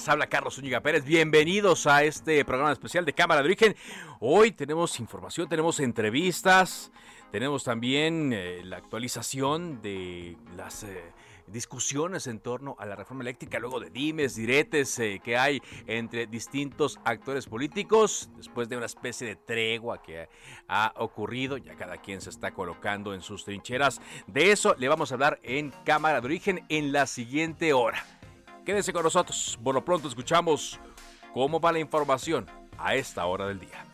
Les habla Carlos Zúñiga Pérez. Bienvenidos a este programa especial de Cámara de Origen. Hoy tenemos información, tenemos entrevistas, tenemos también eh, la actualización de las eh, discusiones en torno a la reforma eléctrica, luego de dimes, diretes eh, que hay entre distintos actores políticos, después de una especie de tregua que ha ocurrido, ya cada quien se está colocando en sus trincheras. De eso le vamos a hablar en Cámara de Origen en la siguiente hora. Quédense con nosotros. Por lo pronto escuchamos cómo va la información a esta hora del día.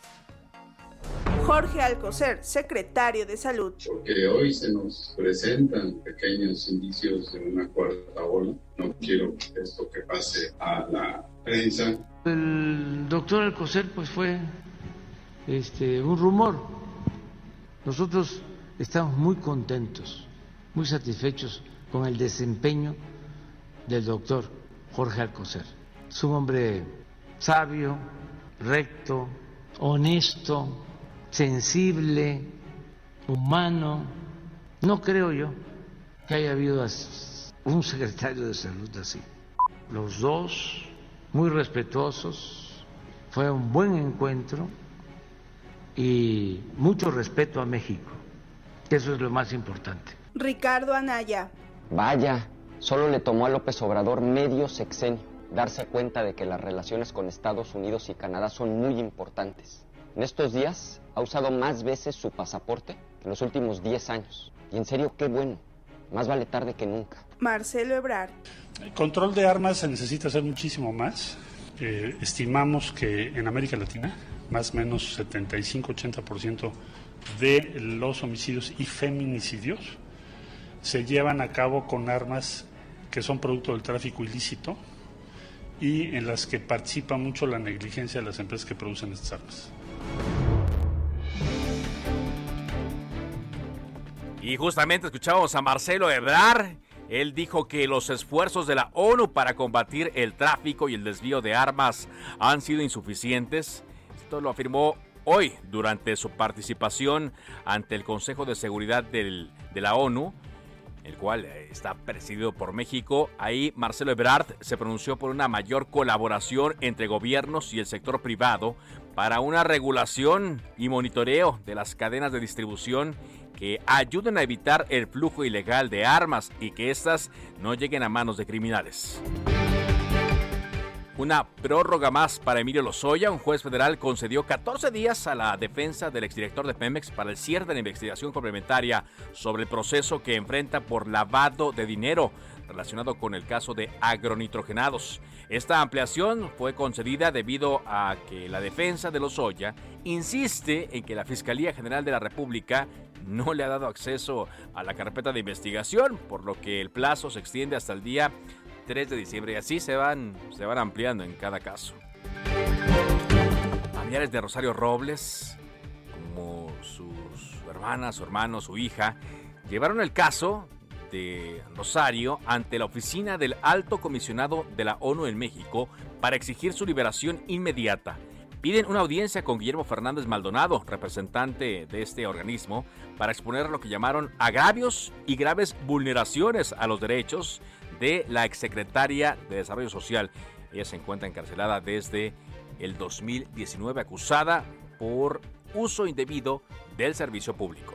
Jorge Alcocer, secretario de Salud. Porque hoy se nos presentan pequeños indicios de una cuarta ola. No quiero esto que pase a la prensa. El doctor Alcocer pues fue este, un rumor. Nosotros estamos muy contentos, muy satisfechos con el desempeño del doctor Jorge Alcocer. Es un hombre sabio, recto, honesto, sensible, humano. No creo yo que haya habido un secretario de salud así. Los dos, muy respetuosos, fue un buen encuentro y mucho respeto a México. Eso es lo más importante. Ricardo Anaya. Vaya, Solo le tomó a López Obrador medio sexenio darse cuenta de que las relaciones con Estados Unidos y Canadá son muy importantes. En estos días ha usado más veces su pasaporte que en los últimos 10 años. Y en serio, qué bueno. Más vale tarde que nunca. Marcelo Ebrard. El control de armas se necesita hacer muchísimo más. Eh, estimamos que en América Latina, más o menos 75-80% de los homicidios y feminicidios se llevan a cabo con armas que son producto del tráfico ilícito y en las que participa mucho la negligencia de las empresas que producen estas armas. Y justamente escuchábamos a Marcelo Ebrard. Él dijo que los esfuerzos de la ONU para combatir el tráfico y el desvío de armas han sido insuficientes. Esto lo afirmó hoy durante su participación ante el Consejo de Seguridad de la ONU el cual eh, está presidido por México. Ahí Marcelo Ebrard se pronunció por una mayor colaboración entre gobiernos y el sector privado para una regulación y monitoreo de las cadenas de distribución que ayuden a evitar el flujo ilegal de armas y que éstas no lleguen a manos de criminales. Una prórroga más para Emilio Lozoya. Un juez federal concedió 14 días a la defensa del exdirector de Pemex para el cierre de la investigación complementaria sobre el proceso que enfrenta por lavado de dinero relacionado con el caso de agronitrogenados. Esta ampliación fue concedida debido a que la defensa de Lozoya insiste en que la Fiscalía General de la República no le ha dado acceso a la carpeta de investigación, por lo que el plazo se extiende hasta el día 3 de diciembre y así se van, se van ampliando en cada caso. Familiares de Rosario Robles, como sus hermanas, su hermano, su hija, llevaron el caso de Rosario ante la oficina del alto comisionado de la ONU en México para exigir su liberación inmediata. Piden una audiencia con Guillermo Fernández Maldonado, representante de este organismo, para exponer lo que llamaron agravios y graves vulneraciones a los derechos de la exsecretaria de Desarrollo Social. Ella se encuentra encarcelada desde el 2019 acusada por uso indebido del servicio público.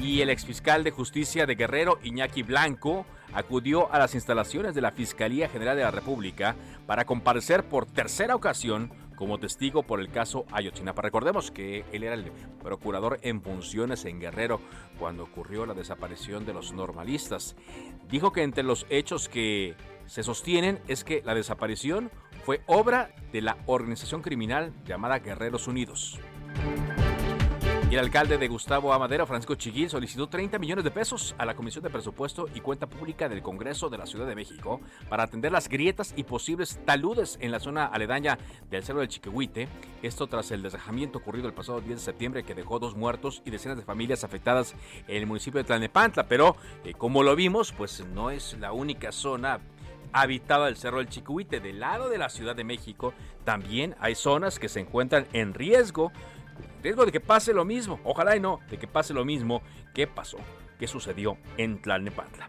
Y el exfiscal de justicia de Guerrero, Iñaki Blanco, acudió a las instalaciones de la Fiscalía General de la República para comparecer por tercera ocasión como testigo por el caso Ayotzinapa. Recordemos que él era el procurador en funciones en Guerrero cuando ocurrió la desaparición de los normalistas. Dijo que entre los hechos que se sostienen es que la desaparición fue obra de la organización criminal llamada Guerreros Unidos. El alcalde de Gustavo Amadero, Francisco Chiguil, solicitó 30 millones de pesos a la Comisión de Presupuesto y Cuenta Pública del Congreso de la Ciudad de México para atender las grietas y posibles taludes en la zona aledaña del Cerro del Chiquihuite. Esto tras el desajamiento ocurrido el pasado 10 de septiembre que dejó dos muertos y decenas de familias afectadas en el municipio de Tlalnepantla. Pero, eh, como lo vimos, pues no es la única zona habitada del Cerro del Chiquihuite. Del lado de la Ciudad de México también hay zonas que se encuentran en riesgo riesgo de que pase lo mismo, ojalá y no, de que pase lo mismo que pasó, que sucedió en Tlalnepantla.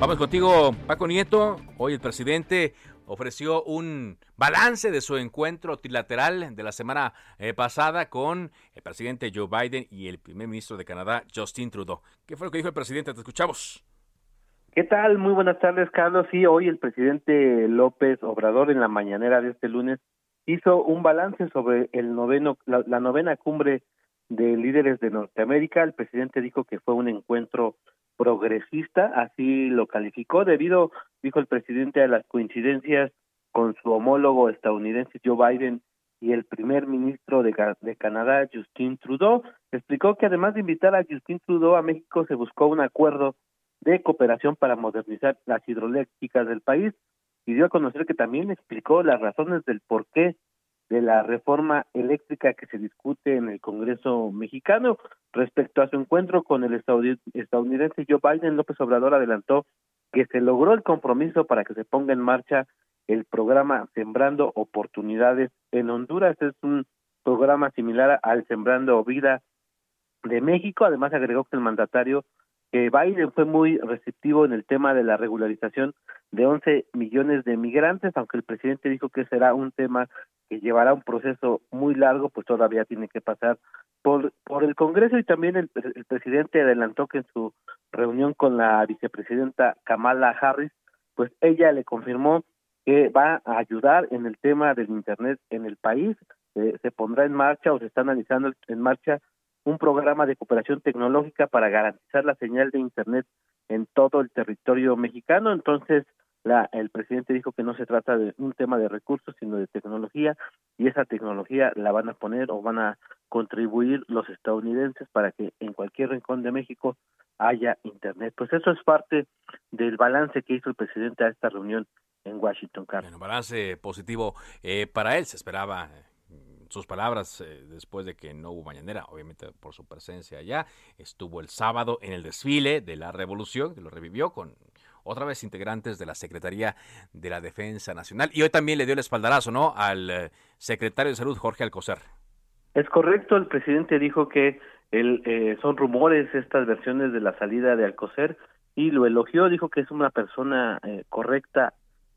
Vamos contigo, Paco Nieto. Hoy el presidente ofreció un balance de su encuentro trilateral de la semana eh, pasada con el presidente Joe Biden y el primer ministro de Canadá, Justin Trudeau. ¿Qué fue lo que dijo el presidente? Te escuchamos. ¿Qué tal? Muy buenas tardes, Carlos. Sí, hoy el presidente López Obrador en la mañanera de este lunes hizo un balance sobre el noveno, la, novena cumbre de líderes de Norteamérica. El presidente dijo que fue un encuentro progresista, así lo calificó, debido, dijo el presidente, a las coincidencias con su homólogo estadounidense Joe Biden y el primer ministro de, de, Canadá, Justin Trudeau. Explicó que además de invitar a Justin Trudeau a México, se buscó un acuerdo de cooperación para modernizar las hidroeléctricas del país y dio a conocer que también explicó las razones del porqué de la reforma eléctrica que se discute en el Congreso mexicano. Respecto a su encuentro con el estadounidense Joe Biden, López Obrador adelantó que se logró el compromiso para que se ponga en marcha el programa Sembrando Oportunidades en Honduras. Es un programa similar al Sembrando Vida de México. Además, agregó que el mandatario que Biden fue muy receptivo en el tema de la regularización de 11 millones de migrantes, aunque el presidente dijo que será un tema que llevará un proceso muy largo, pues todavía tiene que pasar por, por el Congreso. Y también el, el presidente adelantó que en su reunión con la vicepresidenta Kamala Harris, pues ella le confirmó que va a ayudar en el tema del Internet en el país, se pondrá en marcha o se está analizando en marcha un programa de cooperación tecnológica para garantizar la señal de Internet en todo el territorio mexicano. Entonces, la, el presidente dijo que no se trata de un tema de recursos, sino de tecnología, y esa tecnología la van a poner o van a contribuir los estadounidenses para que en cualquier rincón de México haya Internet. Pues eso es parte del balance que hizo el presidente a esta reunión en Washington. Carlos. Bueno, balance positivo eh, para él, se esperaba sus palabras eh, después de que no hubo mañanera, obviamente por su presencia allá. Estuvo el sábado en el desfile de la revolución, que lo revivió con otra vez integrantes de la Secretaría de la Defensa Nacional. Y hoy también le dio el espaldarazo, ¿no? Al eh, secretario de Salud, Jorge Alcocer. Es correcto, el presidente dijo que el, eh, son rumores estas versiones de la salida de Alcocer y lo elogió, dijo que es una persona correcta,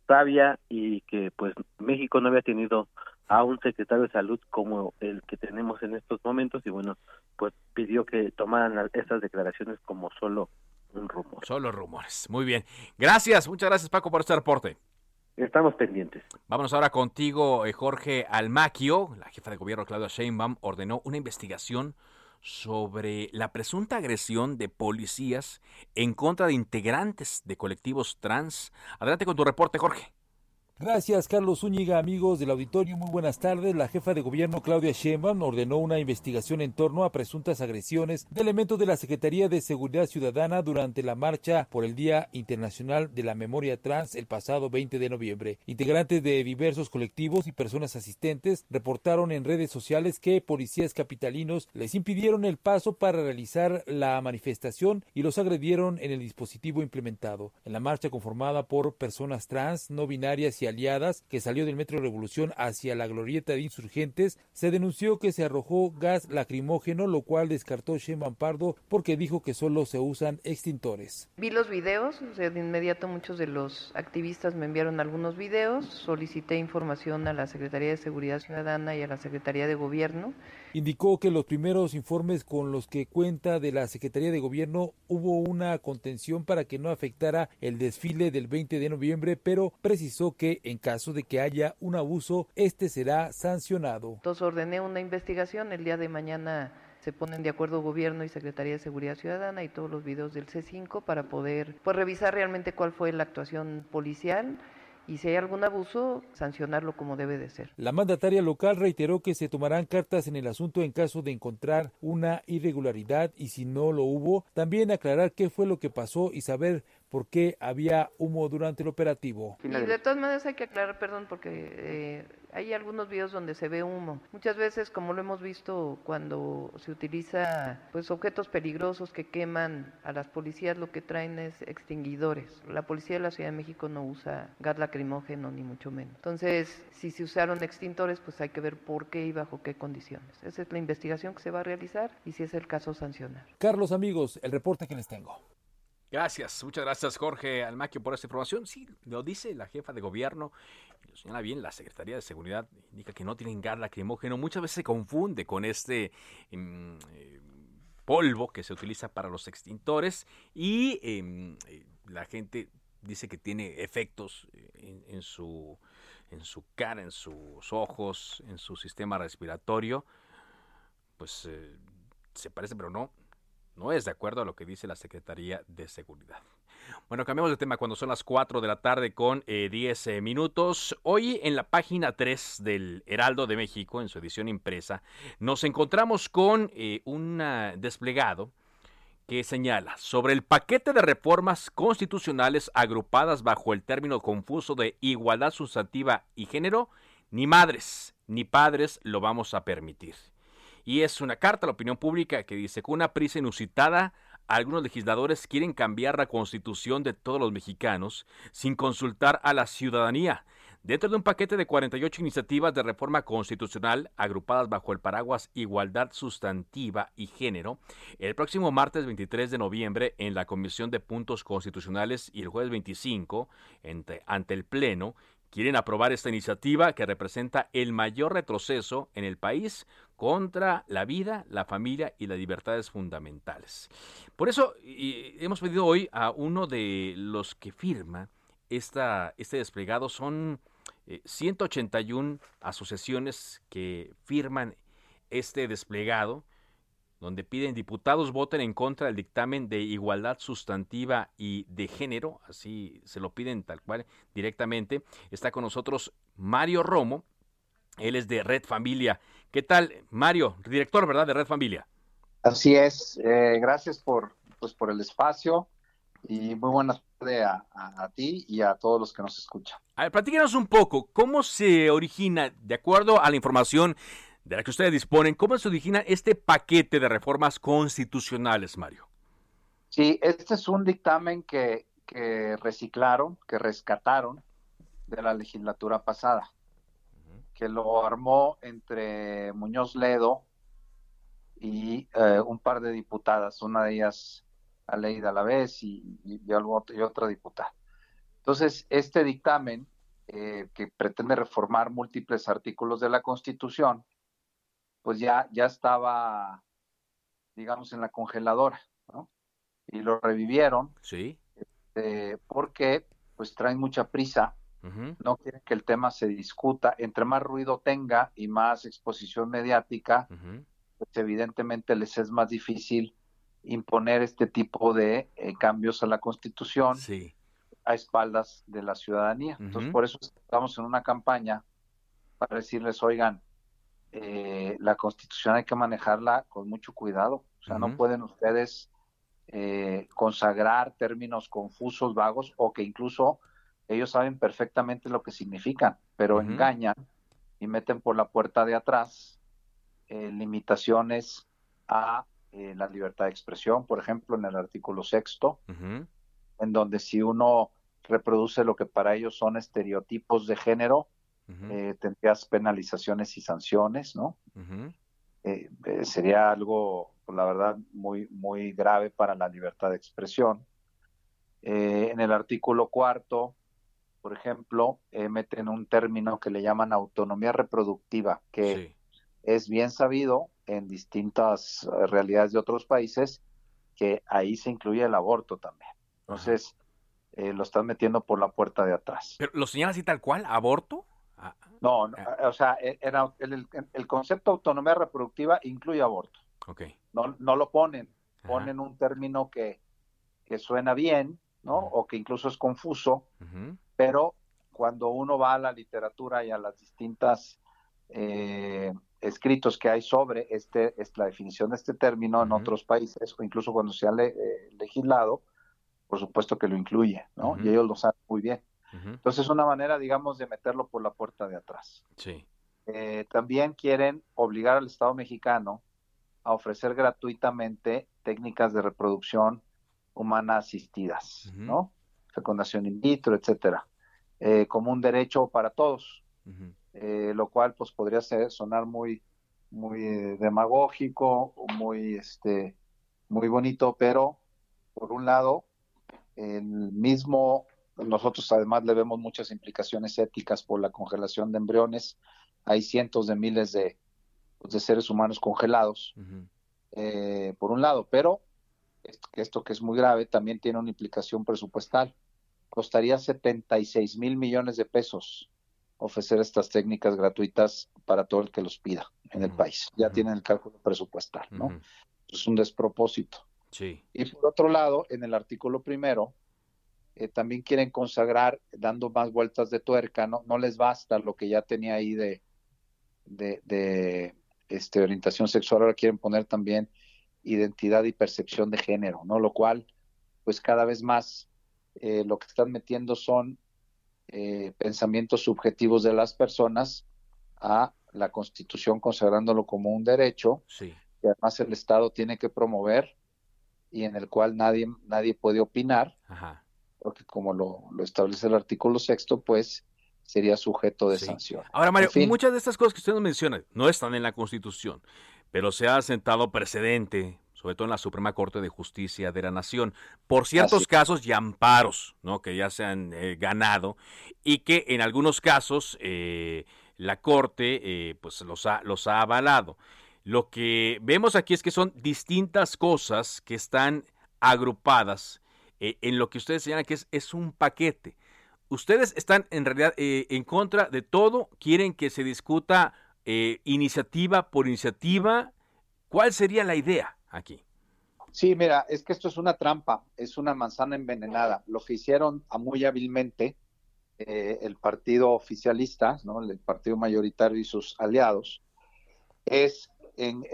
sabia y que pues México no había tenido a un secretario de salud como el que tenemos en estos momentos y bueno, pues pidió que tomaran estas declaraciones como solo un rumor. Solo rumores. Muy bien. Gracias, muchas gracias Paco por este reporte. Estamos pendientes. Vámonos ahora contigo, eh, Jorge Almaquio. La jefa de gobierno Claudia Sheinbaum ordenó una investigación sobre la presunta agresión de policías en contra de integrantes de colectivos trans. Adelante con tu reporte, Jorge. Gracias, Carlos Zúñiga, amigos del auditorio. Muy buenas tardes. La jefa de gobierno, Claudia Sheinbaum, ordenó una investigación en torno a presuntas agresiones de elementos de la Secretaría de Seguridad Ciudadana durante la marcha por el Día Internacional de la Memoria Trans el pasado 20 de noviembre. Integrantes de diversos colectivos y personas asistentes reportaron en redes sociales que policías capitalinos les impidieron el paso para realizar la manifestación y los agredieron en el dispositivo implementado. En la marcha conformada por personas trans, no binarias y Aliadas, que salió del Metro Revolución hacia la glorieta de insurgentes, se denunció que se arrojó gas lacrimógeno, lo cual descartó Sheinbaum Pardo porque dijo que solo se usan extintores. Vi los videos, o sea, de inmediato muchos de los activistas me enviaron algunos videos, solicité información a la Secretaría de Seguridad Ciudadana y a la Secretaría de Gobierno. Indicó que los primeros informes con los que cuenta de la Secretaría de Gobierno hubo una contención para que no afectara el desfile del 20 de noviembre, pero precisó que en caso de que haya un abuso, este será sancionado. Entonces ordené una investigación el día de mañana se ponen de acuerdo gobierno y Secretaría de Seguridad Ciudadana y todos los videos del C5 para poder pues, revisar realmente cuál fue la actuación policial y si hay algún abuso, sancionarlo como debe de ser. La mandataria local reiteró que se tomarán cartas en el asunto en caso de encontrar una irregularidad y si no lo hubo, también aclarar qué fue lo que pasó y saber por qué había humo durante el operativo. Y de todas maneras hay que aclarar, perdón, porque eh, hay algunos videos donde se ve humo. Muchas veces, como lo hemos visto cuando se utiliza pues objetos peligrosos que queman a las policías, lo que traen es extinguidores. La policía de la Ciudad de México no usa gas lacrimógeno ni mucho menos. Entonces, si se usaron extintores, pues hay que ver por qué y bajo qué condiciones. Esa es la investigación que se va a realizar y si es el caso sancionar. Carlos amigos, el reporte que les tengo. Gracias, muchas gracias Jorge Almaquio por esta información. Sí, lo dice la jefa de gobierno, lo señala bien, la Secretaría de Seguridad indica que no tienen gas lacrimógeno. Muchas veces se confunde con este em, eh, polvo que se utiliza para los extintores y em, eh, la gente dice que tiene efectos en, en, su, en su cara, en sus ojos, en su sistema respiratorio. Pues eh, se parece, pero no, no es de acuerdo a lo que dice la Secretaría de Seguridad. Bueno, cambiamos de tema cuando son las 4 de la tarde con 10 eh, minutos. Hoy en la página 3 del Heraldo de México, en su edición impresa, nos encontramos con eh, un desplegado que señala sobre el paquete de reformas constitucionales agrupadas bajo el término confuso de igualdad sustantiva y género, ni madres ni padres lo vamos a permitir. Y es una carta a la opinión pública que dice, con una prisa inusitada, algunos legisladores quieren cambiar la constitución de todos los mexicanos sin consultar a la ciudadanía. Dentro de un paquete de 48 iniciativas de reforma constitucional agrupadas bajo el paraguas Igualdad Sustantiva y Género, el próximo martes 23 de noviembre en la Comisión de Puntos Constitucionales y el jueves 25 ante el Pleno, quieren aprobar esta iniciativa que representa el mayor retroceso en el país contra la vida, la familia y las libertades fundamentales. Por eso hemos pedido hoy a uno de los que firma esta, este desplegado, son 181 eh, asociaciones que firman este desplegado donde piden diputados voten en contra del dictamen de igualdad sustantiva y de género, así se lo piden tal cual directamente. Está con nosotros Mario Romo, él es de Red Familia. ¿Qué tal, Mario? Director, ¿verdad? De Red Familia. Así es, eh, gracias por, pues, por el espacio y muy buenas tardes a, a, ti y a todos los que nos escuchan. A ver, platíquenos un poco, ¿cómo se origina, de acuerdo a la información de la que ustedes disponen, cómo se origina este paquete de reformas constitucionales, Mario? Sí, este es un dictamen que, reciclaron, que rescataron de la legislatura pasada, que lo armó entre Muñoz Ledo y eh, un par de diputadas, una de ellas Aleida Alavés y, y, y, y otra diputada. Entonces, este dictamen, eh, que pretende reformar múltiples artículos de la Constitución, pues ya, ya estaba, digamos, en la congeladora, ¿no? Y lo revivieron. Sí. Este, porque, pues, traen mucha prisa. Uh -huh. No quieren que el tema se discuta. Entre más ruido tenga y más exposición mediática, uh -huh. pues evidentemente les es más difícil imponer este tipo de eh, cambios a la Constitución sí. a espaldas de la ciudadanía. Uh -huh. Entonces, por eso estamos en una campaña para decirles, oigan, eh, la constitución hay que manejarla con mucho cuidado. O sea, uh -huh. no pueden ustedes eh, consagrar términos confusos, vagos, o que incluso ellos saben perfectamente lo que significan, pero uh -huh. engañan y meten por la puerta de atrás eh, limitaciones a eh, la libertad de expresión, por ejemplo, en el artículo sexto, uh -huh. en donde si uno reproduce lo que para ellos son estereotipos de género, eh, tendrías penalizaciones y sanciones, ¿no? Eh, eh, sería algo, pues, la verdad, muy, muy grave para la libertad de expresión. en el artículo cuarto, por ejemplo, meten un término que le llaman autonomía reproductiva, que es bien sabido en distintas realidades de otros países que ahí se incluye el aborto también. Entonces, lo están metiendo por la puerta de atrás. ¿Pero lo señala así tal cual? ¿Aborto? No, ah. o sea, e, era el, el, concepto de autonomía reproductiva incluye aborto. Okay. No, no lo ponen, ponen un término que, que suena bien, ¿no? O que incluso es confuso, pero cuando uno va a la literatura y a las distintas eh, escritos que hay sobre este, es la definición de este término en otros países, o incluso cuando se ha eh, legislado, por supuesto que lo incluye, ¿no? Y ellos lo saben muy bien. Entonces es una manera, digamos, de meterlo por la puerta de atrás. Sí. Eh, también quieren obligar al Estado mexicano a ofrecer gratuitamente técnicas de reproducción humana asistidas, ¿no? Fecundación in vitro, etcétera, eh, como un derecho para todos, eh, lo cual pues podría ser sonar muy, muy demagógico, muy, este, muy bonito, pero por un lado, el mismo nosotros además le vemos muchas implicaciones éticas por la congelación de embriones. Hay cientos de miles de, pues, de seres humanos congelados, eh, por un lado, pero esto, que es muy grave también tiene una implicación presupuestal. Costaría 76 mil millones de pesos ofrecer estas técnicas gratuitas para todo el que los pida en el país. Ya tienen el cálculo presupuestal, ¿no? Es un despropósito. Sí. Y por otro lado, en el artículo primero, eh, también quieren consagrar dando más vueltas de tuerca, no, no les basta lo que ya tenía ahí de, de, este, orientación sexual, ahora quieren poner también identidad y percepción de género, ¿no? Lo cual, pues cada vez más eh, lo que están metiendo son eh, pensamientos subjetivos de las personas a la Constitución consagrándolo como un derecho sí. que además el Estado tiene que promover y en el cual nadie, nadie puede opinar. Ajá porque como lo, establece el artículo sexto, pues sería sujeto de sanción. Ahora, Mario, muchas de estas cosas que usted nos menciona no están en la Constitución, pero se ha sentado precedente, sobre todo en la Suprema Corte de Justicia de la Nación, por ciertos casos y amparos, ¿no? Que ya se han eh, ganado y que en algunos casos eh, la Corte, eh, pues los ha, los ha avalado. Lo que vemos aquí es que son distintas cosas que están agrupadas eh, en lo que ustedes señalan que es, un paquete. Ustedes están en realidad eh, en contra de todo, quieren que se discuta eh, iniciativa por iniciativa. ¿Cuál sería la idea aquí? Sí, mira, es que esto es una trampa, es una manzana envenenada. Lo que hicieron muy hábilmente el partido oficialista, ¿no? el partido mayoritario y sus aliados, es en,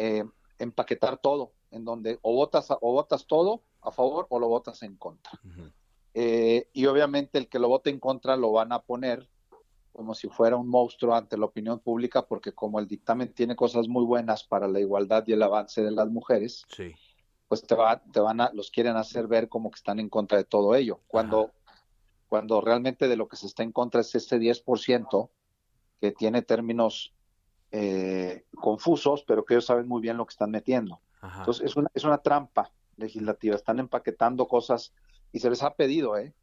empaquetar todo, en donde o votas, o votas todo a favor o lo votas en contra. Eh, y obviamente el que lo vote en contra lo van a poner como si fuera un monstruo ante la opinión pública, porque como el dictamen tiene cosas muy buenas para la igualdad y el avance de las mujeres, pues te, va, te van a, los quieren hacer ver como que están en contra de todo ello, cuando, cuando realmente de lo que se está en contra es ese 10% que tiene términos eh, confusos, pero que ellos saben muy bien lo que están metiendo. Entonces es una, es una trampa legislativa, están empaquetando cosas y se les ha pedido, ¿eh?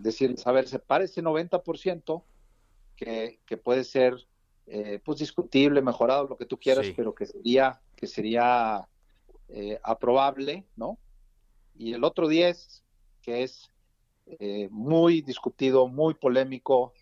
decirles, a ver, separe ese 90% que, que puede ser eh, pues discutible, mejorado, lo que tú quieras, pero que sería, que sería eh, aprobable, ¿no? Y el otro 10, que es eh, muy discutido, muy polémico,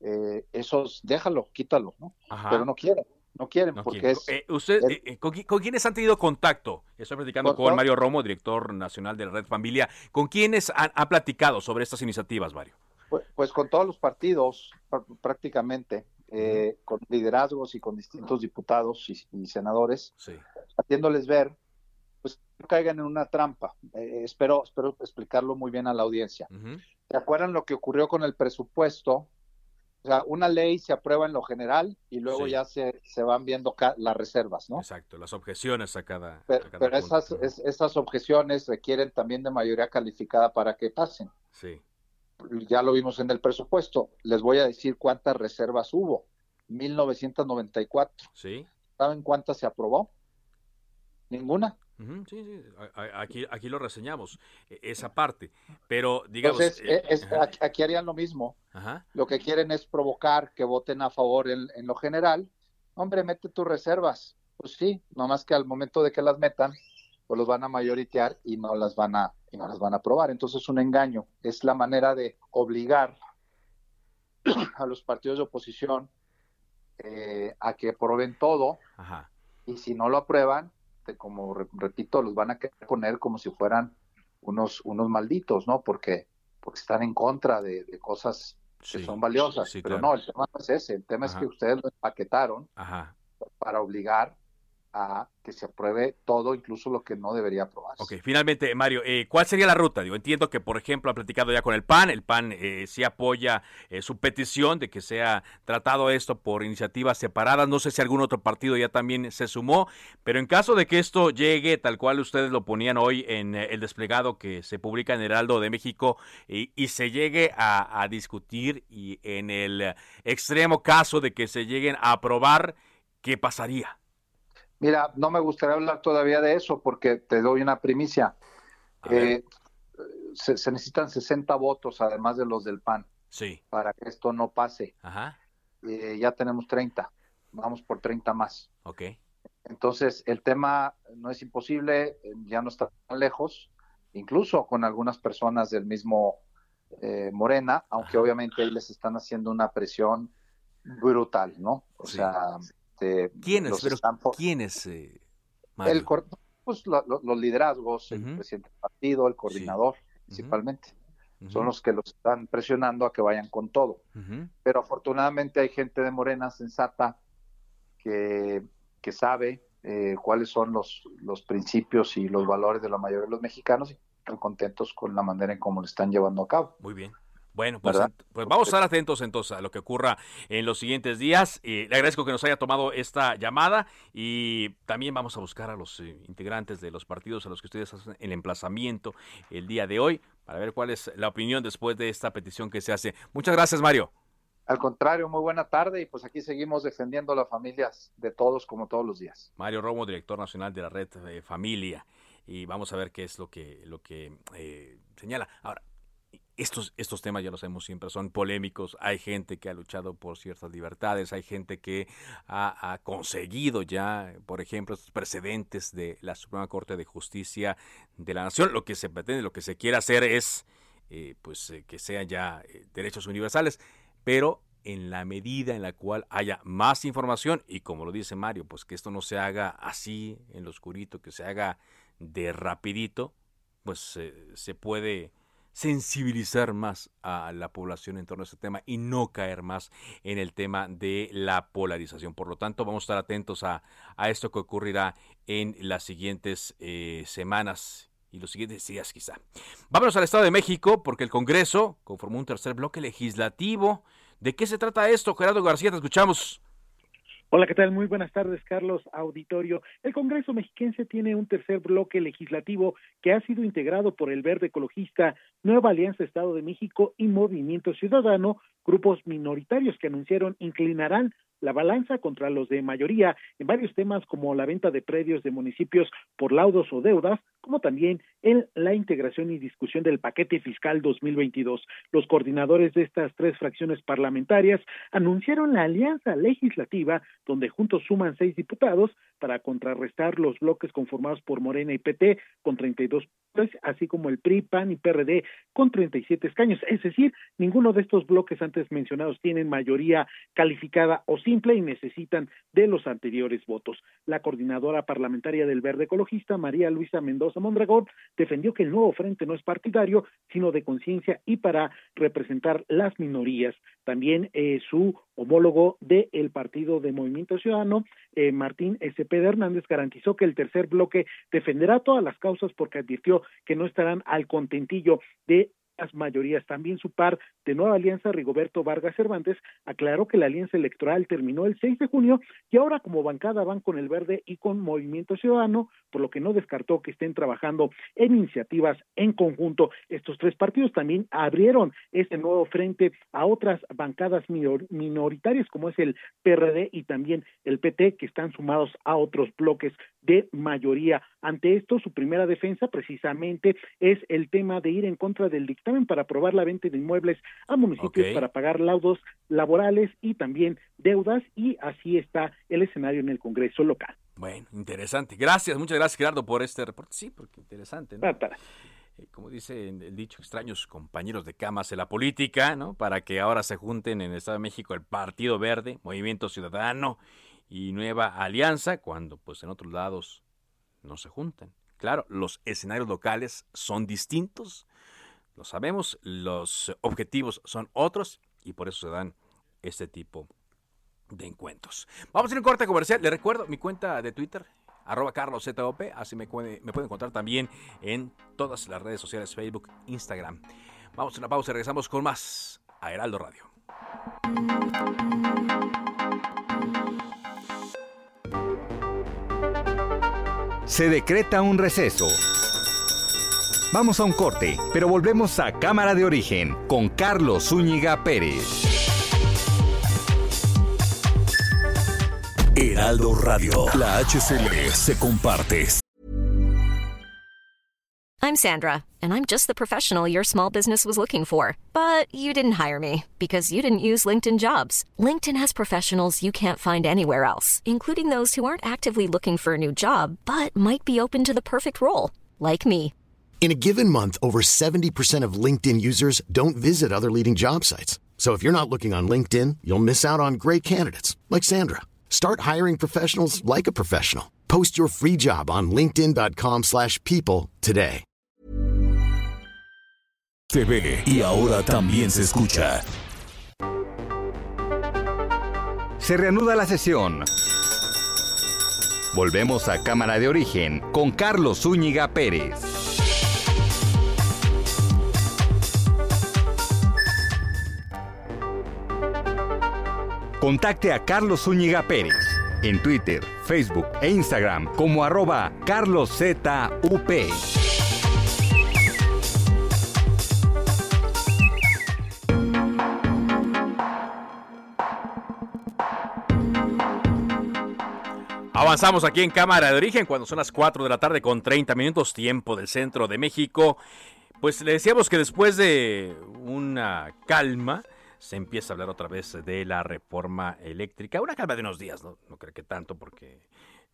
eh, esos déjalo, quítalo, ¿no? Pero no quiere no quieren porque es... Eh, usted, eh, eh, ¿con, quiénes han tenido contacto? Estoy platicando con, Mario Romo, director nacional de la Red Familia. ¿Con quiénes ha, platicado sobre estas iniciativas, Mario? Pues, pues con todos los partidos, prácticamente, con liderazgos y con distintos diputados y, senadores, haciéndoles ver, pues no caigan en una trampa. espero, espero explicarlo muy bien a la audiencia. ¿Se acuerdan lo que ocurrió con el presupuesto o sea, una ley se aprueba en lo general y luego ya se, se van viendo las reservas, ¿no? Exacto, las objeciones a cada. Pero, pero esas, esas objeciones requieren también de mayoría calificada para que pasen. Sí. ya lo vimos en el presupuesto. Les voy a decir cuántas reservas hubo. 1994. Sí. ¿Saben cuántas se aprobó? Ninguna. Sí, sí. Aquí, aquí lo reseñamos, e, esa parte. Pero, digamos. Entonces, eh, aquí harían lo mismo. Lo que quieren es provocar que voten a favor en, en, lo general. Hombre, mete tus reservas. Pues sí, nomás que al momento de que las metan, pues los van a mayoritear y no las van a, y no las van a aprobar. Entonces es un engaño. Es la manera de obligar a los partidos de oposición eh, a que aprueben todo. Y si no lo aprueban, como repito, los van a querer poner como si fueran unos, unos malditos, ¿no? Porque, porque están en contra de, cosas que son valiosas. Pero no, el tema no es ese. El tema es que ustedes lo empaquetaron para obligar a que se apruebe todo, incluso lo que no debería aprobarse. Ok, finalmente, Mario, eh, ¿cuál sería la ruta? Digo, entiendo que, por ejemplo, ha platicado ya con el PAN, el PAN eh, sí apoya eh, su petición de que sea tratado esto por iniciativas separadas, no sé si algún otro partido ya también se sumó, pero en caso de que esto llegue tal cual ustedes lo ponían hoy en el desplegado que se publica en Heraldo de México y, se llegue a discutir y en el extremo caso de que se lleguen a aprobar, ¿qué pasaría? Mira, no me gustaría hablar todavía de eso porque te doy una primicia. Eh, se, necesitan 60 votos, además de los del PAN, sí. para que esto no pase. Ajá. Eh, ya tenemos 30, vamos por 30 más. Ok. Entonces, el tema no es imposible, ya no está tan lejos, incluso con algunas personas del mismo eh, Morena, aunque obviamente ahí les están haciendo una presión brutal, ¿no? O sea, este, ¿Quiénes? Pero, ¿Quiénes? Eh, el, pues, los liderazgos, el presidente del partido, el coordinador, principalmente. Son los que los están presionando a que vayan con todo. Pero afortunadamente hay gente de Morena sensata que, que sabe eh, cuáles son los, los principios y los valores de la mayoría de los mexicanos y están contentos con la manera en cómo lo están llevando a cabo. Muy bien. Bueno, pues, pues, vamos a estar atentos entonces a lo que ocurra en los siguientes días. le agradezco que nos haya tomado esta llamada y también vamos a buscar a los eh, integrantes de los partidos a los que ustedes hacen el emplazamiento el día de hoy para ver cuál es la opinión después de esta petición que se hace. Muchas gracias, Mario. Al contrario, muy buena tarde y pues aquí seguimos defendiendo las familias de todos como todos los días. Mario Romo, director nacional de la red de familia y vamos a ver qué es lo que lo que eh, señala. Ahora, estos, estos temas, ya lo sabemos siempre, son polémicos. Hay gente que ha luchado por ciertas libertades, hay gente que ha, conseguido ya, por ejemplo, estos precedentes de la Suprema Corte de Justicia de la Nación. Lo que se pretende, lo que se quiere hacer es eh, pues eh, que sean ya eh, derechos universales, pero en la medida en la cual haya más información y como lo dice Mario, pues que esto no se haga así en lo oscurito, que se haga de rapidito, pues se puede sensibilizar más a la población en torno a este tema y no caer más en el tema de la polarización. Por lo tanto, vamos a estar atentos a, esto que ocurrirá en las siguientes eh, semanas y los siguientes días quizá. Vámonos al Estado de México porque el Congreso conformó un tercer bloque legislativo. ¿De qué se trata esto? Gerardo García, te escuchamos. Hola, ¿qué tal? Muy buenas tardes, Carlos Auditorio. El Congreso mexiquense tiene un tercer bloque legislativo que ha sido integrado por el Verde Ecologista, Nueva Alianza Estado de México y Movimiento Ciudadano, grupos minoritarios que anunciaron inclinarán la balanza contra los de mayoría en varios temas como la venta de predios de municipios por laudos o deudas, como también en la integración y discusión del paquete fiscal 2022. Los coordinadores de estas tres fracciones parlamentarias anunciaron la alianza legislativa donde juntos suman seis diputados para contrarrestar los bloques conformados por Morena y PT con 32 así como el PRI, PAN y PRD con 37 escaños. Es decir, ninguno de estos bloques antes mencionados tienen mayoría calificada o simple y necesitan de los anteriores votos. La coordinadora parlamentaria del Verde Ecologista, María Luisa Mendoza Mondragón, defendió que el nuevo frente no es partidario, sino de conciencia y para representar las minorías. También eh, su homólogo del Partido de Movimiento Ciudadano, eh, Martín. P. Hernández, garantizó que el tercer bloque defenderá todas las causas porque advirtió que no estarán al contentillo de mayorías. También su par de Nueva Alianza, Rigoberto Vargas Cervantes, aclaró que la alianza electoral terminó el 6 de junio y ahora como bancada van con el Verde y con Movimiento Ciudadano, por lo que no descartó que estén trabajando en iniciativas en conjunto. Estos tres partidos también abrieron este nuevo frente a otras bancadas minoritarias como es el PRD y también el PT, que están sumados a otros bloques de mayoría. Ante esto, su primera defensa precisamente es el tema de ir en contra del dictamen para aprobar la venta de inmuebles a municipios para pagar laudos laborales y también deudas y así está el escenario en el Congreso local. Bueno, interesante. Gracias, muchas gracias Gerardo por este reporte. Sí, porque interesante. ¿no? Eh, como dice el dicho, extraños compañeros de camas en la política, ¿no? Para que ahora se junten en el Estado de México el Partido Verde, Movimiento Ciudadano y Nueva Alianza, cuando pues en otros lados no se juntan. Claro, los escenarios locales son distintos, lo sabemos, los objetivos son otros y por eso se dan este tipo de encuentros. Vamos a ir un corte comercial. Le recuerdo mi cuenta de Twitter, arroba carloszop, así me, me pueden encontrar también en todas las redes sociales, Facebook, Instagram. Vamos a una pausa y regresamos con más a Heraldo Radio. Se decreta un receso. Vamos a un corte, pero volvemos a Cámara de Origen con Carlos Zúñiga Pérez. Heraldo Radio, la HCL se comparte. I'm Sandra, and I'm just the professional your small business was looking for. But you didn't hire me because you didn't use LinkedIn jobs. LinkedIn has professionals you can't find anywhere else, including those who aren't actively looking for a new job but might be open to the perfect role, like me. In a given month, over 70% of LinkedIn users don't visit other leading job sites. So if you're not looking on LinkedIn, you'll miss out on great candidates like Sandra. Start hiring professionals like a professional. Post your free job on linkedin.com/people today. Se ve y ahora también se escucha. Se reanuda la sesión. Volvemos a Cámara de Origen con Carlos Zúñiga Pérez. Contacte a Carlos Zúñiga Pérez en Twitter, Facebook e Instagram como arroba carloszup. Avanzamos aquí en Cámara de Origen cuando son las 4 de la tarde con 30 minutos tiempo del centro de México. Pues le decíamos que después de una calma, se empieza a hablar otra vez de la reforma eléctrica. Una calma de unos días, no, creo que tanto, porque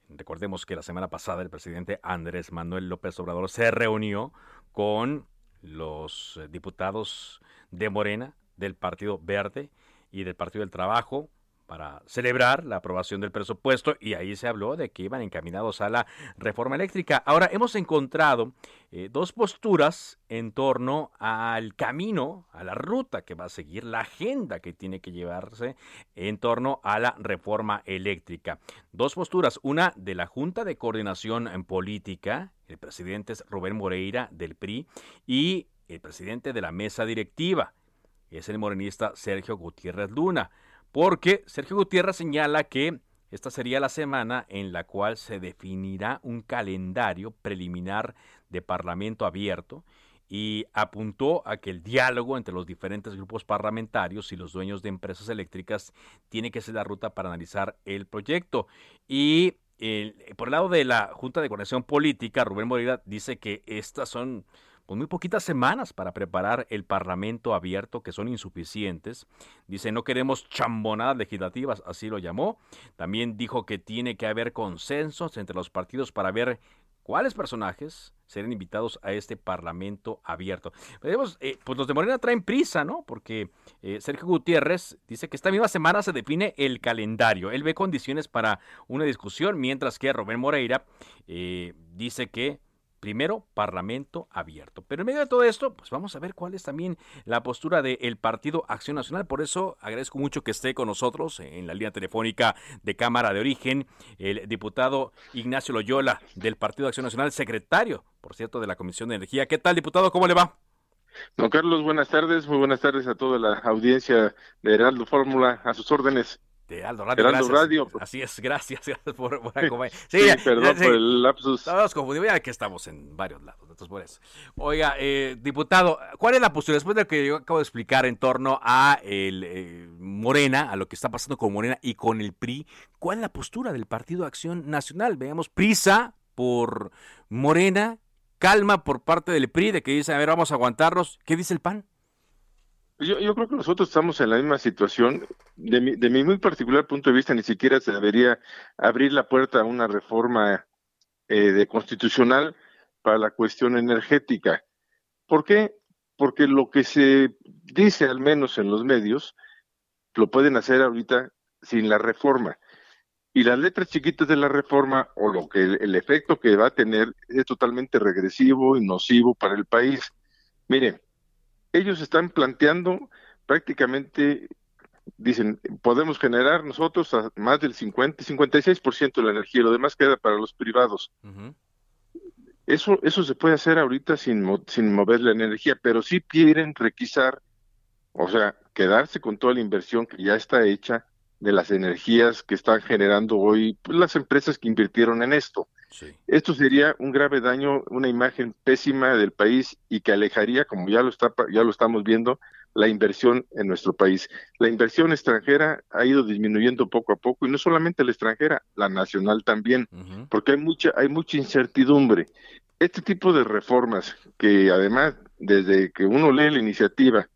recordemos que la semana pasada el presidente Andrés Manuel López Obrador se reunió con los diputados de Morena, del Partido Verde y del Partido del Trabajo, para celebrar la aprobación del presupuesto y ahí se habló de que iban encaminados a la reforma eléctrica. Ahora hemos encontrado eh, dos posturas en torno al camino, a la ruta que va a seguir, la agenda que tiene que llevarse en torno a la reforma eléctrica. Dos posturas, una de la Junta de Coordinación en Política, el presidente es Rubén Moreira del PRI y el presidente de la mesa directiva es el morenista Sergio Gutiérrez Luna porque Sergio Gutiérrez señala que esta sería la semana en la cual se definirá un calendario preliminar de Parlamento abierto y apuntó a que el diálogo entre los diferentes grupos parlamentarios y los dueños de empresas eléctricas tiene que ser la ruta para analizar el proyecto. Y por el lado de la Junta de Coordinación Política, Rubén Moreira dice que estas son con muy poquitas semanas para preparar el Parlamento abierto, que son insuficientes. Dice, no queremos chambonadas legislativas, así lo llamó. También dijo que tiene que haber consensos entre los partidos para ver cuáles personajes serán invitados a este Parlamento abierto. Eh, pues los de Morena traen prisa, ¿no? Porque eh, Sergio Gutiérrez dice que esta misma semana se define el calendario. Él ve condiciones para una discusión, mientras que Rubén Moreira eh, dice que Primero, Parlamento abierto. Pero en medio de todo esto, pues vamos a ver cuál es también la postura del Partido Acción Nacional. Por eso agradezco mucho que esté con nosotros en la línea telefónica de Cámara de Origen el diputado Ignacio Loyola del Partido Acción Nacional, secretario, por cierto, de la Comisión de Energía. ¿Qué tal, diputado? ¿Cómo le va? Don Carlos, buenas tardes, muy buenas tardes a toda la audiencia de Heraldo Fórmula, a sus órdenes. De Heraldo Radio, Heraldo Radio. Así es, gracias, gracias por, acompañarme. Sí, perdón por el lapsus. Todos confundimos, ya que estamos en varios lados, entonces por eso. Oiga, eh, diputado, ¿cuál es la postura, después de lo que yo acabo de explicar en torno a el eh, Morena, a lo que está pasando con Morena y con el PRI, cuál es la postura del Partido Acción Nacional? Veamos, prisa por Morena calma por parte del PRI de que dice, a ver, vamos a aguantarnos. ¿Qué dice el PAN? Yo, yo creo que nosotros estamos en la misma situación. De mi, de mi muy particular punto de vista, ni siquiera se debería abrir la puerta a una reforma eh, de constitucional para la cuestión energética. ¿Por qué? Porque lo que se dice, al menos en los medios, lo pueden hacer ahorita sin la reforma y las letras chiquitas de la reforma o lo que el, efecto que va a tener es totalmente regresivo y nocivo para el país. Mire, ellos están planteando prácticamente dicen, podemos generar nosotros más del 50, 56% de la energía, lo demás queda para los privados. Eso eso se puede hacer ahorita sin sin mover la energía, pero sí quieren requisar, o sea, quedarse con toda la inversión que ya está hecha de las energías que están generando hoy pues, las empresas que invirtieron en esto. Esto sería un grave daño, una imagen pésima del país y que alejaría, como ya lo está, ya lo estamos viendo, la inversión en nuestro país. La inversión extranjera ha ido disminuyendo poco a poco y no solamente la extranjera, la nacional también, porque hay mucha hay mucha incertidumbre. Este tipo de reformas que además desde que uno lee la iniciativa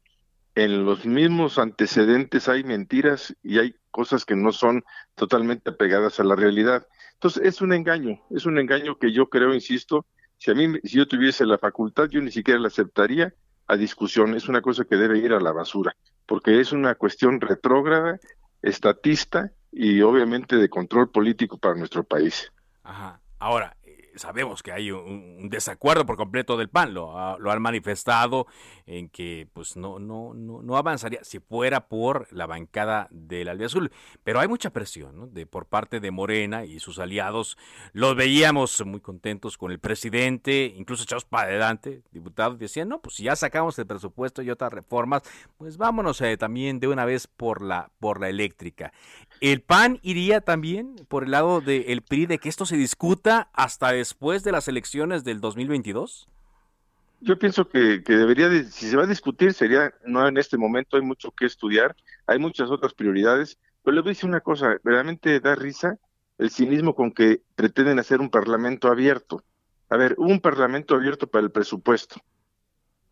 en los mismos antecedentes hay mentiras y hay cosas que no son totalmente apegadas a la realidad. Entonces, es un engaño, es un engaño que yo creo, insisto, si a mí, si yo tuviese la facultad, yo ni siquiera la aceptaría a discusión, es una cosa que debe ir a la basura, porque es una cuestión retrógrada, estatista y obviamente de control político para nuestro país. Ajá. Ahora, sabemos que hay un, desacuerdo por completo del PAN, lo, lo han manifestado en que pues no, no, no, no, avanzaría si fuera por la bancada del Azul. Pero hay mucha presión de, por parte de Morena y sus aliados. Los veíamos muy contentos con el presidente, incluso echados para adelante, diputados, decían, no, pues si ya sacamos el presupuesto y otras reformas, pues vámonos eh, también de una vez por la, por la eléctrica. ¿El PAN iría también por el lado del PRI de que esto se discuta hasta después de las elecciones del 2022? Yo pienso que, debería, si se va a discutir, sería no en este momento, hay mucho que estudiar, hay muchas otras prioridades, pero le voy a decir una cosa, realmente da risa el cinismo con que pretenden hacer un parlamento abierto. A ver, hubo un parlamento abierto para el presupuesto.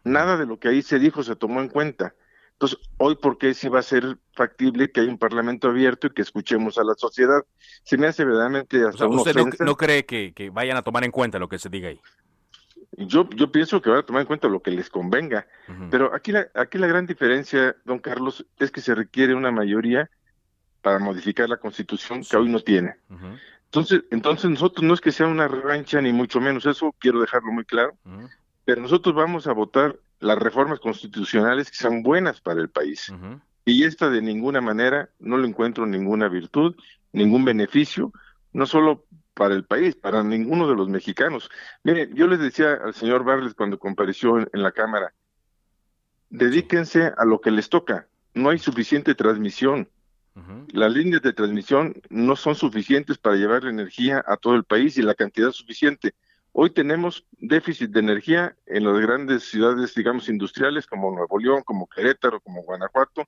Nada de lo que ahí se dijo se tomó en cuenta. Entonces, hoy, ¿por qué sí va a ser factible que haya un parlamento abierto y que escuchemos a la sociedad? Se me hace verdaderamente hasta ¿Usted no, cree que, vayan a tomar en cuenta lo que se diga ahí? Yo, yo pienso que van a tomar en cuenta lo que les convenga, pero aquí la, aquí la gran diferencia, don Carlos, es que se requiere una mayoría para modificar la constitución que hoy no tiene. Entonces, entonces nosotros no es que sea una revancha ni mucho menos, eso quiero dejarlo muy claro, pero nosotros vamos a votar las reformas constitucionales que sean buenas para el país. Y esta de ninguna manera no le encuentro ninguna virtud, ningún beneficio, no solo para el país, para ninguno de los mexicanos. Mire, yo les decía al señor Barles cuando compareció en, la Cámara, dedíquense a lo que les toca. No hay suficiente transmisión. Las líneas de transmisión no son suficientes para llevar la energía a todo el país y la cantidad suficiente. Hoy tenemos déficit de energía en las grandes ciudades, digamos, industriales como Nuevo León, como Querétaro, como Guanajuato,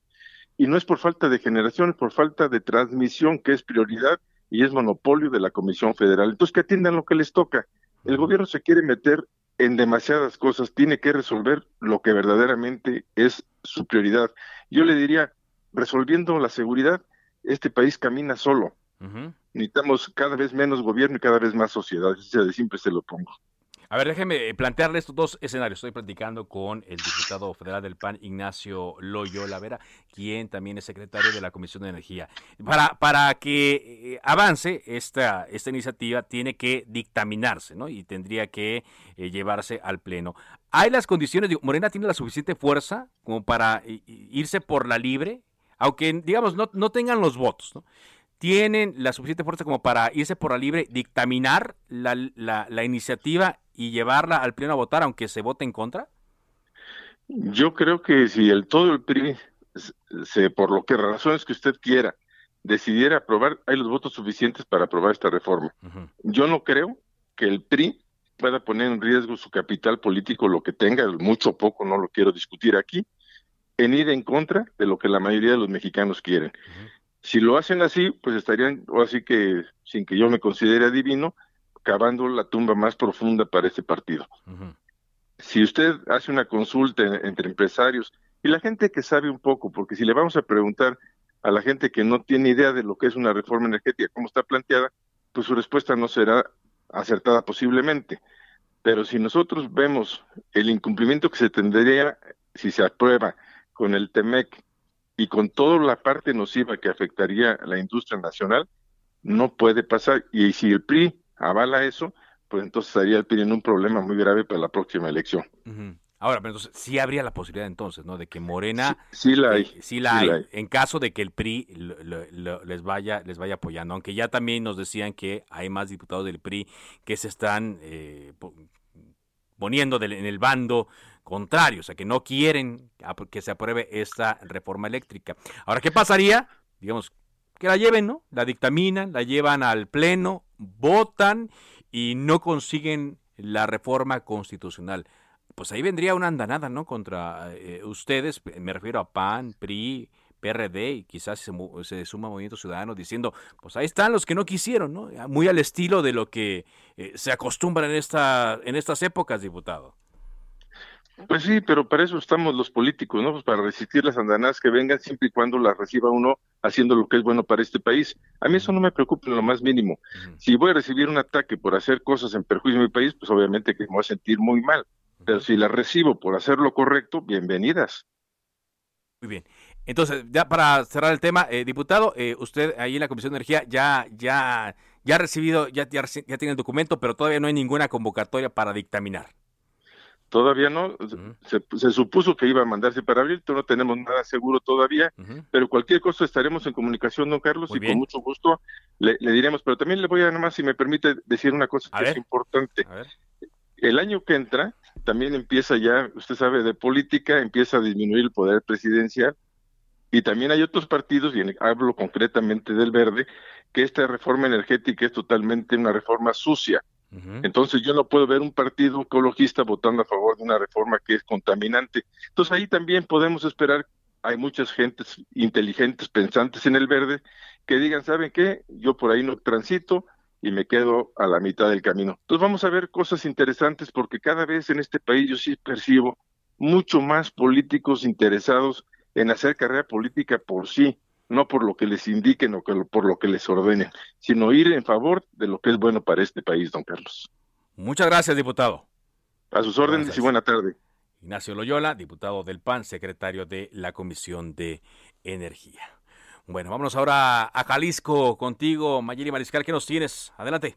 y no es por falta de generación, es por falta de transmisión, que es prioridad y es monopolio de la Comisión Federal. Entonces, que atiendan lo que les toca. El gobierno se quiere meter en demasiadas cosas, tiene que resolver lo que verdaderamente es su prioridad. Yo le diría, resolviendo la seguridad, este país camina solo. Necesitamos cada vez menos gobierno y cada vez más sociedad. Simple se lo pongo. A ver, déjeme eh, plantearle estos dos escenarios. Estoy platicando con el diputado federal del PAN, Ignacio Loyola Vera, quien también es secretario de la Comisión de Energía. Para, para que eh, avance esta, esta iniciativa, tiene que dictaminarse, ¿no? Y tendría que eh, llevarse al Pleno. ¿Hay las condiciones? ¿Morena tiene la suficiente fuerza como para irse por la libre? Aunque, digamos, no, no tengan los votos, ¿no? Tienen la suficiente fuerza como para irse por la libre, dictaminar la, la, iniciativa y llevarla al pleno a votar, aunque se vote en contra? Yo creo que si el todo el PRI, se, por lo que razones que usted quiera, decidiera aprobar, hay los votos suficientes para aprobar esta reforma. Yo no creo que el PRI pueda poner en riesgo su capital político, lo que tenga, mucho o poco, no lo quiero discutir aquí, en ir en contra de lo que la mayoría de los mexicanos quieren. Si lo hacen así, pues estarían, o así que, sin que yo me considere adivino, cavando la tumba más profunda para este partido. Si usted hace una consulta entre empresarios y la gente que sabe un poco, porque si le vamos a preguntar a la gente que no tiene idea de lo que es una reforma energética, cómo está planteada, pues su respuesta no será acertada posiblemente. Pero si nosotros vemos el incumplimiento que se tendría si se aprueba con el TEMEC y con toda la parte nociva que afectaría a la industria nacional, no puede pasar. Y si el PRI avala eso, pues entonces estaría el PRI en un problema muy grave para la próxima elección. Ahora, pero entonces sí habría la posibilidad entonces, ¿no? De que Morena sí, la hay, eh, sí, la, hay, en caso de que el PRI les vaya les vaya apoyando, aunque ya también nos decían que hay más diputados del PRI que se están eh, poniendo en el bando contrario, o sea, que no quieren que se apruebe esta reforma eléctrica. Ahora, ¿qué pasaría? Digamos, que la lleven, ¿no? La dictaminan, la llevan al pleno, votan y no consiguen la reforma constitucional pues ahí vendría una andanada, ¿no? Contra eh, ustedes, me refiero a PAN, PRI, PRD y quizás se, se, suma Movimiento Ciudadano diciendo, pues ahí están los que no quisieron, ¿no? Muy al estilo de lo que eh, se acostumbra en, esta, en estas épocas, diputado. Pues sí, pero para eso estamos los políticos, ¿no? Pues para resistir las andanadas que vengan siempre y cuando las reciba uno haciendo lo que es bueno para este país. A mí eso no me preocupa en lo más mínimo. Si voy a recibir un ataque por hacer cosas en perjuicio de mi país, pues obviamente que me voy a sentir muy mal. Pero si las recibo por hacer lo correcto, bienvenidas. Muy bien. Entonces, ya para cerrar el tema, eh, diputado, eh, usted ahí en la Comisión de Energía ya, ya, ya ha recibido, ya, ya, tiene el documento, pero todavía no hay ninguna convocatoria para dictaminar. Todavía no, se, supuso que iba a mandarse para abril, no tenemos nada seguro todavía, pero cualquier cosa estaremos en comunicación, don Carlos, y con mucho gusto le, diremos, pero también le voy a, nada más, si me permite, decir una cosa que es importante. El año que entra, también empieza ya, usted sabe, de política, empieza a disminuir el poder presidencial y también hay otros partidos, y hablo concretamente del verde, que esta reforma energética es totalmente una reforma sucia. Entonces yo no puedo ver un partido ecologista votando a favor de una reforma que es contaminante. Entonces ahí también podemos esperar, hay muchas gentes inteligentes, pensantes en el verde, que digan, ¿saben qué? Yo por ahí no transito, y me quedo a la mitad del camino. Entonces vamos a ver cosas interesantes porque cada vez en este país yo sí percibo mucho más políticos interesados en hacer carrera política por sí, no por lo que les indiquen o por lo que les ordenen, sino ir en favor de lo que es bueno para este país, don Carlos. Muchas gracias, diputado. A sus órdenes y buena tarde. Ignacio Loyola, diputado del PAN, secretario de la Comisión de Energía. Bueno, vámonos ahora a Jalisco contigo, Mayeli Mariscal, ¿qué nos tienes? Adelante.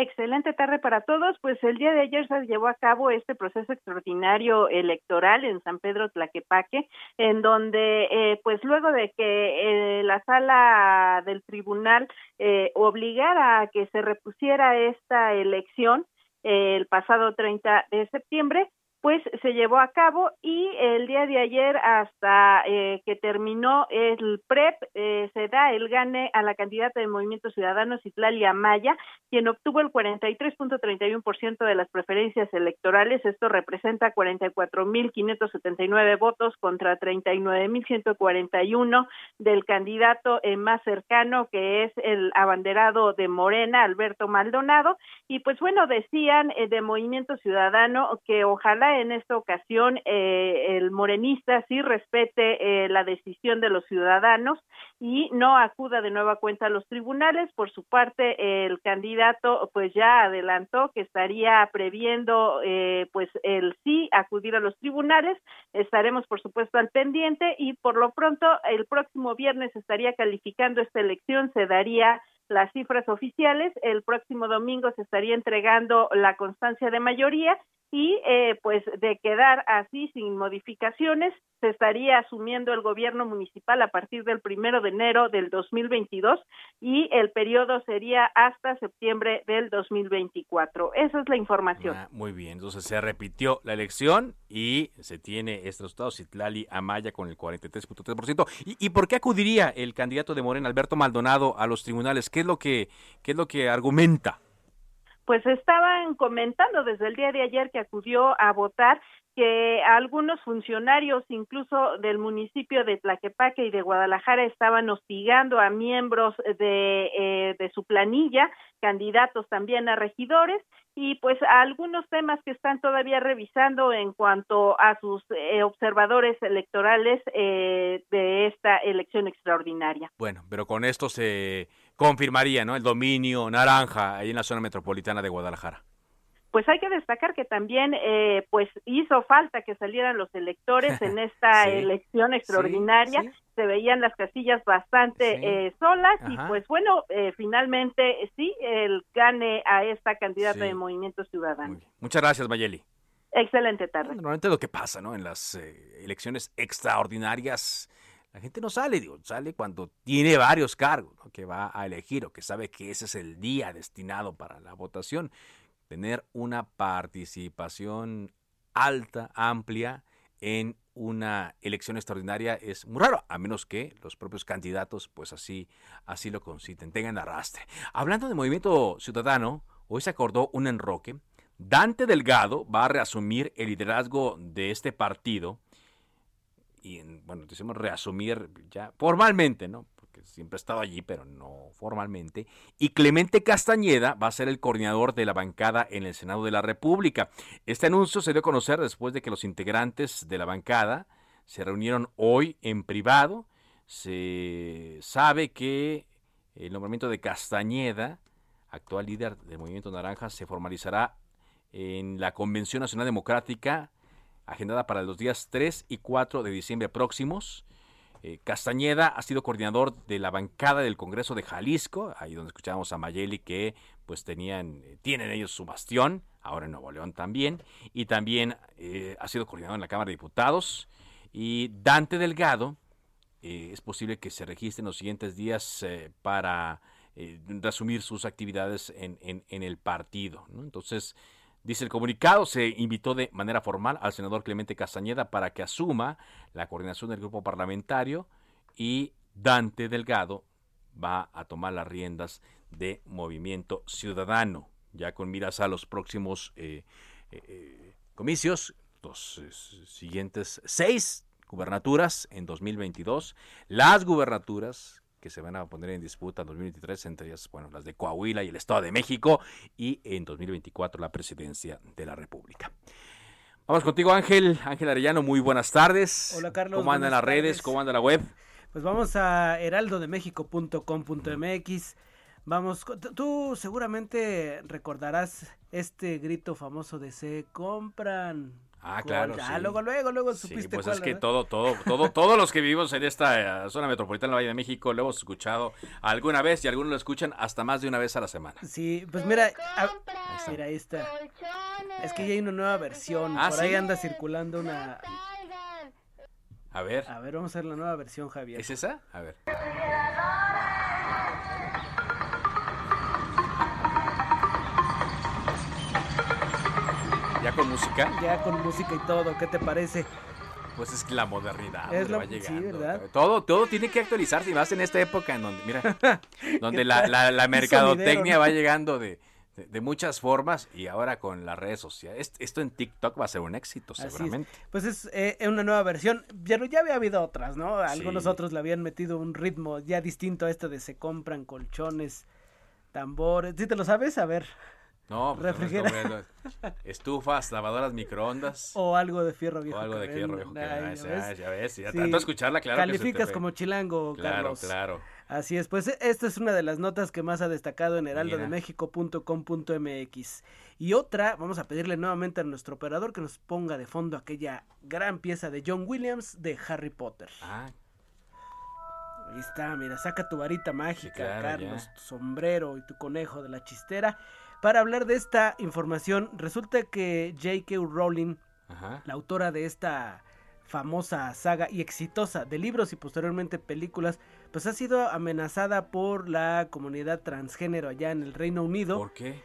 Excelente tarde para todos. Pues el día de ayer se llevó a cabo este proceso extraordinario electoral en San Pedro Tlaquepaque, en donde, eh, pues luego de que eh, la sala del tribunal eh, obligara a que se repusiera esta elección el pasado 30 de septiembre, pues se llevó a cabo y el día de ayer hasta eh, que terminó el PREP eh, se da el gane a la candidata de Movimiento Ciudadano Citlalia Maya, quien obtuvo el 43.31% de las preferencias electorales. Esto representa 44.579 votos contra 39.141 del candidato eh, más cercano que es el abanderado de Morena, Alberto Maldonado. Y pues bueno, decían de Movimiento Ciudadano que ojalá en esta ocasión eh, el morenista sí respete eh, la decisión de los ciudadanos y no acuda de nueva cuenta a los tribunales. Por su parte, el candidato pues ya adelantó que estaría previendo eh, pues el sí acudir a los tribunales. Estaremos por supuesto al pendiente y por lo pronto el próximo viernes estaría calificando esta elección. Se daría las cifras oficiales. El próximo domingo se estaría entregando la constancia de mayoría y eh, pues de quedar así sin modificaciones se estaría asumiendo el gobierno municipal a partir del primero de enero del 2022 y el periodo sería hasta septiembre del 2024. Esa es la información. Ah, muy bien, entonces se repitió la elección y se tiene este resultado Citlali Amaya con el 43.3%. ¿Y, ¿Y por qué acudiría el candidato de Morena, Alberto Maldonado, a los tribunales? ¿Qué es lo que, qué es lo que argumenta? pues estaban comentando desde el día de ayer que acudió a votar que algunos funcionarios incluso del municipio de Tlaquepaque y de Guadalajara estaban hostigando a miembros de, eh, de su planilla, candidatos también a regidores y pues a algunos temas que están todavía revisando en cuanto a sus eh, observadores electorales eh, de esta elección extraordinaria. Bueno, pero con esto se confirmaría, ¿no? El dominio naranja ahí en la zona metropolitana de Guadalajara. Pues hay que destacar que también, eh, pues hizo falta que salieran los electores en esta elección extraordinaria. Se veían las casillas bastante eh, solas y pues bueno, eh, finalmente sí, el gane a esta candidata de Movimiento Ciudadano. Muchas gracias, Mayeli. Excelente tarde. Normalmente lo que pasa, ¿no? En las elecciones extraordinarias la gente no sale, digo, sale cuando tiene varios cargos que va a elegir o que sabe que ese es el día destinado para la votación. Tener una participación alta, amplia en una elección extraordinaria es muy raro, a menos que los propios candidatos pues así, así lo conciten, tengan arrastre. Hablando de movimiento ciudadano, hoy se acordó un enroque. Dante Delgado va a reasumir el liderazgo de este partido y, bueno, decimos reasumir ya formalmente, ¿no? Porque siempre ha estado allí, pero no formalmente. Y Clemente Castañeda va a ser el coordinador de la bancada en el Senado de la República. Este anuncio se dio a conocer después de que los integrantes de la bancada se reunieron hoy en privado. Se sabe que el nombramiento de Castañeda, actual líder del Movimiento Naranja, se formalizará en la Convención Nacional Democrática agendada para los días 3 y 4 de diciembre próximos. Eh, Castañeda ha sido coordinador de la bancada del Congreso de Jalisco, ahí donde escuchábamos a Mayeli que pues tenían, eh, tienen ellos su bastión, ahora en Nuevo León también, y también eh, ha sido coordinador en la Cámara de Diputados. Y Dante Delgado, es posible que se registre en los siguientes días para resumir sus actividades en, en, el partido. Entonces, Dice el comunicado, se invitó de manera formal al senador Clemente Castañeda para que asuma la coordinación del grupo parlamentario y Dante Delgado va a tomar las riendas de Movimiento Ciudadano, ya con miras a los próximos eh, eh, eh, comicios, los siguientes seis gubernaturas en 2022, las gubernaturas que se van a poner en disputa en 2023, entre ellas, bueno, las de Coahuila y el Estado de México, y en 2024 la presidencia de la República. Vamos contigo, Ángel. Ángel Arellano, muy buenas tardes. Hola, Carlos. ¿Cómo andan las redes? ¿Cómo anda la web? Pues vamos a heraldodemexico.com.mx. Vamos, tú seguramente recordarás este grito famoso de se compran Ah, claro. Ah, luego, luego, luego supiste pues es que todo, todo, todo, todos los que vivimos en esta eh, zona metropolitana del Valle de México lo hemos escuchado alguna vez y algunos lo escuchan hasta más de una vez a la semana. Sí, pues mira, mira, ahí está. Es que ya hay una nueva versión. Ah, Por ahí anda circulando una. A ver. A ver, vamos a ver la nueva versión, Javier. ¿Es esa? A ver. Con música? Ya con música y todo, ¿qué te parece? Pues es que la modernidad es la, va Sí, ¿verdad? Todo, todo tiene que actualizarse y más en esta época en donde, mira, donde la, la, mercadotecnia va llegando de, de, muchas formas y ahora con las redes sociales. Esto en TikTok va a ser un éxito, seguramente. Pues es eh, una nueva versión. Ya, ya había habido otras, ¿no? Algunos otros le habían metido un ritmo ya distinto a este de se compran colchones, tambores. ¿Sí te lo sabes? A ver. No, pues estufas, lavadoras, microondas. O algo de fierro viejo. O algo de fierro viejo. ya, ves, ya ves, ya tanto escucharla, claro. Calificas como chilango, Claro, claro. Así es, pues esta es una de las notas que más ha destacado en heraldodemexico.com.mx. Y otra, vamos a pedirle nuevamente a nuestro operador que nos ponga de fondo aquella gran pieza de John Williams de Harry Potter. Ah. Ahí está, mira, saca tu varita mágica, Carlos, tu sombrero y tu conejo de la chistera para hablar de esta información. Resulta que J.K. Rowling, Ajá. la autora de esta famosa saga y exitosa de libros y posteriormente películas, pues ha sido amenazada por la comunidad transgénero allá en el Reino Unido. ¿Por qué?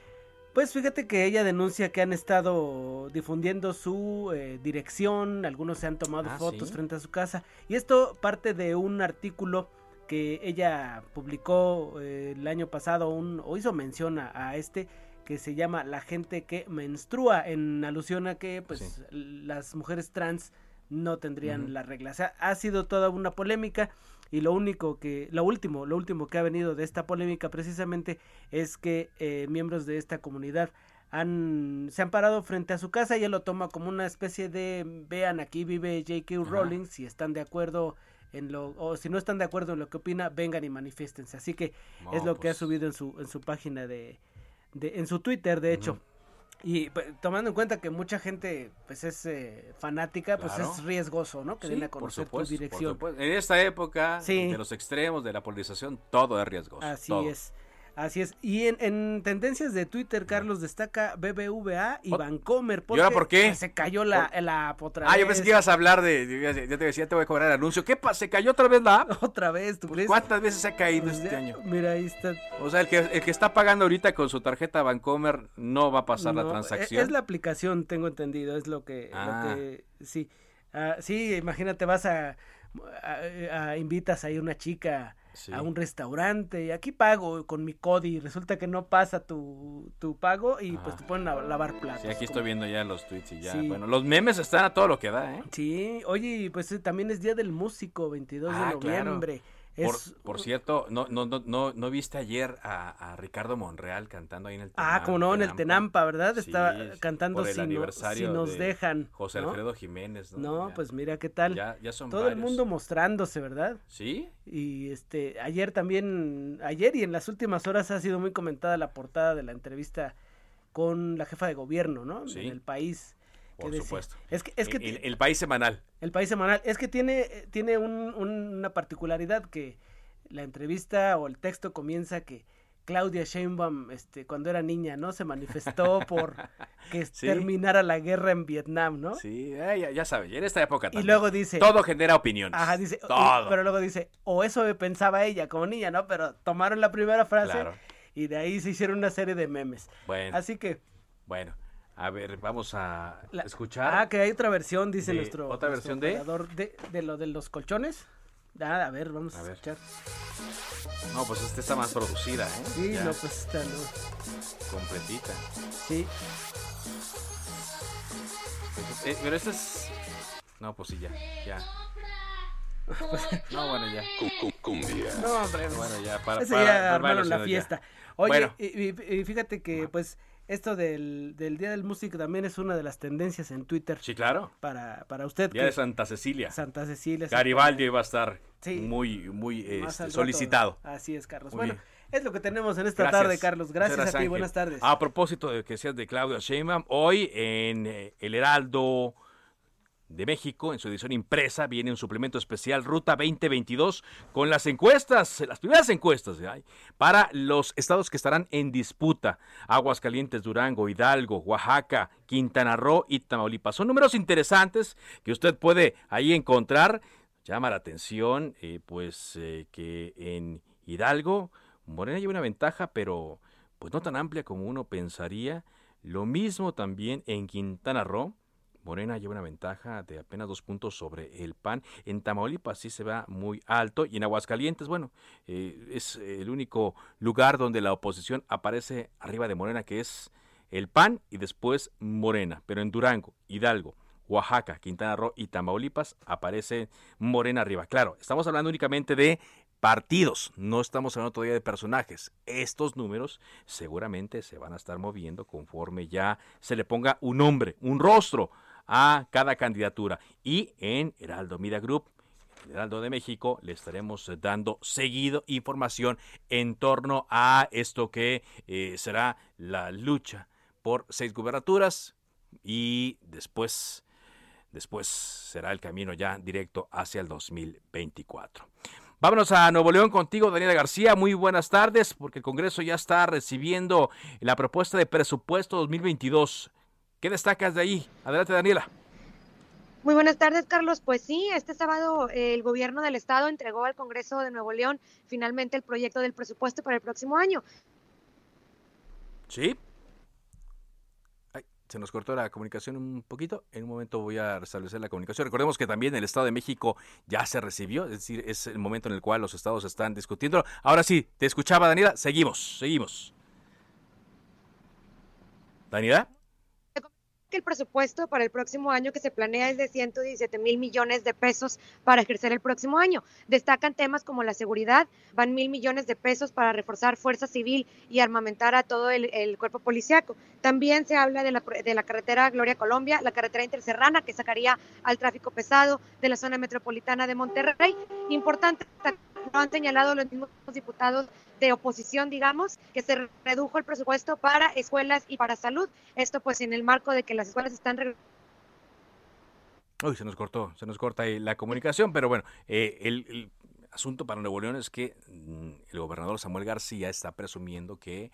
Pues fíjate que ella denuncia que han estado difundiendo su eh, dirección, algunos se han tomado Ah, fotos ¿sí? frente a su casa y esto parte de un artículo que ella publicó eh, el año pasado un, o hizo mención a, a este que se llama La gente que menstrua en alusión a que pues las mujeres trans no tendrían Ujú. la regla. O sea, ha sido toda una polémica y lo único que, lo último, lo último que ha venido de esta polémica precisamente es que eh, miembros de esta comunidad han, se han parado frente a su casa y él lo toma como una especie de, vean, aquí vive J.K. Rowling, si están de acuerdo en lo, o si no están de acuerdo en lo que opina, vengan y manifiéstense. Así que No, es lo que ha pues. subido en su, en su página de, de- en su Twitter, de hecho. Y pues, tomando en cuenta que mucha gente pues es eh, fanática, pues Claro. es riesgoso, ¿no? Que Sí, den a por conocer supuesto, tu dirección. En esta época Sí. de los extremos de la polarización, todo es riesgoso. Así todo. es. Así es. Y en, en tendencias de Twitter, Carlos destaca BBVA y Vancomer. ¿Y ahora por qué? pues, Se cayó la, la app otra Ah, yo pensé que ibas a hablar de. Ya te decía, te voy a cobrar el anuncio. ¿Qué pasa? ¿Se cayó otra vez la app? Otra vez, ¿tú crees? ¿Cuántas veces se ha caído Pues este ya, año? Mira, ahí está. O sea, el que, el que está pagando ahorita con su tarjeta Bancomer no va a pasar la No, transacción. Es la aplicación, tengo entendido, es lo que, lo Ah. que sí. Ah, sí, imagínate, vas a, a- a- invitas ahí una chica Sí. a un restaurante y aquí pago con mi CODI, resulta que no pasa tu, tu pago y pues te ponen a lavar platos. Sí, aquí estoy viendo ya los tweets y ya. Sí. Bueno, los memes están a todo lo que da, ¿eh? Sí, oye, pues eh, también es Día del Músico, 22 Ah, de claro. noviembre. Es, por cierto, no, no, no, no, ¿no viste ayer a, a Ricardo Monreal cantando ahí en el ah, como no, en el Tenampa, ¿verdad? Sí, Estaba cantando si, no- aniversario si nos de dejan. José. Alfredo Jiménez, ¿no? Ya- pues mira qué tal. Ya, ya son Todo el mundo mostrándose, ¿verdad? ¿Sí? Y este, ayer también, ayer y en las últimas horas ha sido muy comentada la portada de la entrevista con la jefa de gobierno, ¿no? Sí. En el país. Por supuesto. Es que, es que el, país semanal. el país semanal, es que tiene, eh, tiene un- un- una particularidad que la entrevista o el texto comienza que Claudia Sheinbaum, este, cuando era niña, ¿no? Se manifestó por que Sí. terminara la guerra en Vietnam, ¿no? Sí, eh, ya, ya sabes, en esta época Y también. luego dice- Todo genera opiniones. Ajá, dice, y- Todo. pero luego dice, o eso pensaba ella como niña, ¿no? Pero tomaron la primera frase Claro. y de ahí se hicieron una serie de memes. Bueno. Así que, Bueno, a ver, vamos a la- escuchar. ah, que hay otra versión, dice de- nuestro, ¿otra nuestro versión de? operador de? de lo de los colchones. Ah, a ver, vamos a, A ver. escuchar. No, pues esta está más producida, ¿eh? Sí, Ya, no, pues está, no. Completita. Sí, Eh, pero esta es... No, pues sí, ya, ya. No, bueno, ya. Cumbia. no, hombre. Bueno, ya, para... Para- ya para- armaron la ya. fiesta. Oye, Bueno. y, y- y fíjate que, pues, esto del, del Día del Músico también es una de las tendencias en Twitter. Sí, claro. Para, para usted. Día que- de Santa Cecilia. Santa Cecilia. Garibaldi va a estar Sí. muy, muy este, solicitado. Así es, Carlos. Muy bueno, bien. es lo que tenemos en esta Gracias. tarde, Carlos. Gracias, Muchas a ti. Buenas tardes. A propósito de que seas de Claudia Sheinbaum, hoy en eh, El Heraldo de México, en su edición impresa, viene un suplemento especial Ruta 2022 con las encuestas, las primeras encuestas para los estados que estarán en disputa. Aguascalientes, Durango, Hidalgo, Oaxaca, Quintana Roo y Tamaulipas. Son números interesantes que usted puede ahí encontrar. Llama la atención, eh, pues, eh, que en Hidalgo, Morena lleva una ventaja, pero pues no tan amplia como uno pensaría. Lo mismo también en Quintana Roo. Morena lleva una ventaja de apenas dos puntos sobre el PAN. En Tamaulipas sí se va muy alto. Y en Aguascalientes, bueno, eh, es el único lugar donde la oposición aparece arriba de Morena, que es el PAN y después Morena. Pero en Durango, Hidalgo, Oaxaca, Quintana Roo y Tamaulipas aparece Morena arriba. Claro, estamos hablando únicamente de partidos, no estamos hablando todavía de personajes. Estos números seguramente se van a estar moviendo conforme ya se le ponga un nombre, un rostro a cada candidatura. Y en Heraldo Media Group, Heraldo de México, le estaremos dando seguido información en torno a esto que eh, será la lucha por seis gubernaturas y después después será el camino ya directo hacia el 2024. Vámonos a Nuevo León contigo, Daniela García. Muy buenas tardes, porque el Congreso ya está recibiendo la propuesta de presupuesto 2022. ¿Qué destacas de ahí? Adelante, Daniela. Muy buenas tardes, Carlos. Pues sí, este sábado el gobierno del estado entregó al Congreso de Nuevo León finalmente el proyecto del presupuesto para el próximo año. Sí. se nos cortó la comunicación un poquito. En un momento voy a restablecer la comunicación. Recordemos que también el Estado de México ya se recibió, es decir, es el momento en el cual los estados están discutiendo. Ahora sí, te escuchaba, Daniela. Seguimos, seguimos. Daniela que el presupuesto para el próximo año que se planea es de 117 mil millones de pesos para ejercer el próximo año. Destacan temas como la seguridad, van mil millones de pesos para reforzar fuerza civil y armamentar a todo el, cuerpo policiaco. También se habla de la, de la carretera Gloria Colombia, la carretera interserrana que sacaría al tráfico pesado de la zona metropolitana de Monterrey. Importante lo han señalado los mismos diputados de oposición, digamos, que se redujo el presupuesto para escuelas y para salud. Esto pues en el marco de que las escuelas están... Uy, se nos cortó, se nos corta ahí la comunicación, pero bueno, eh, el, asunto para Nuevo León es que mm, el gobernador Samuel García está presumiendo que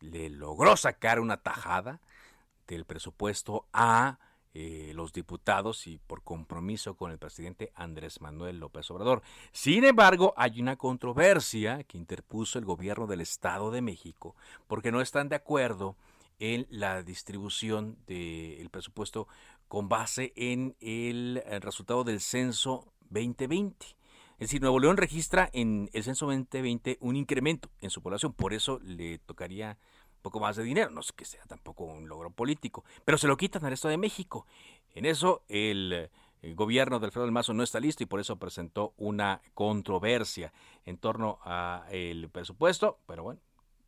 le logró sacar una tajada del presupuesto a eh, los diputados y por compromiso con el presidente Andrés Manuel López Obrador. Sin embargo, hay una controversia que interpuso el gobierno del Estado de México porque no están de acuerdo en la distribución del presupuesto con base en el, el resultado del censo 2020. Es decir, Nuevo León registra en el censo 2020 un incremento en su población, por eso le tocaría poco más de dinero, no es que sea tampoco un logro político, pero se lo quitan al Estado de México. En eso el, gobierno del Alfredo del Mazo no está listo y por eso presentó una controversia en torno al presupuesto, pero bueno,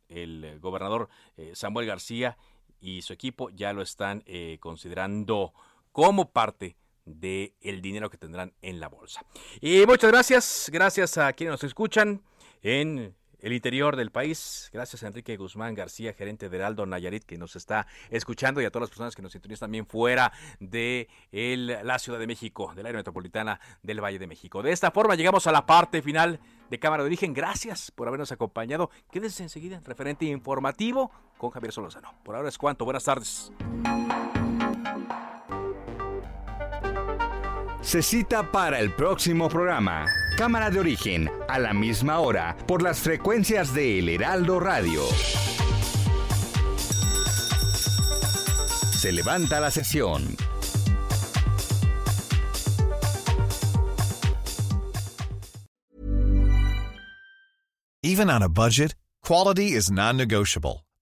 el gobernador eh, Samuel García y su equipo ya lo están eh, considerando como parte del el dinero que tendrán en la bolsa. Y muchas gracias, gracias a quienes nos escuchan en el interior del país. Gracias a Enrique Guzmán García, gerente de Heraldo Nayarit, que nos está escuchando y a todas las personas que nos sintonizan también fuera de la Ciudad de México, del área metropolitana del Valle de México. De esta forma llegamos a la parte final de Cámara de Origen. Gracias por habernos acompañado. Quédense enseguida, referente informativo con Javier Solozano. Por ahora es cuanto. Buenas tardes. Se cita para el próximo programa. Cámara de origen, a la misma hora, por las frecuencias de El Heraldo Radio. Se levanta la sesión. Even on a budget, quality is non-negotiable.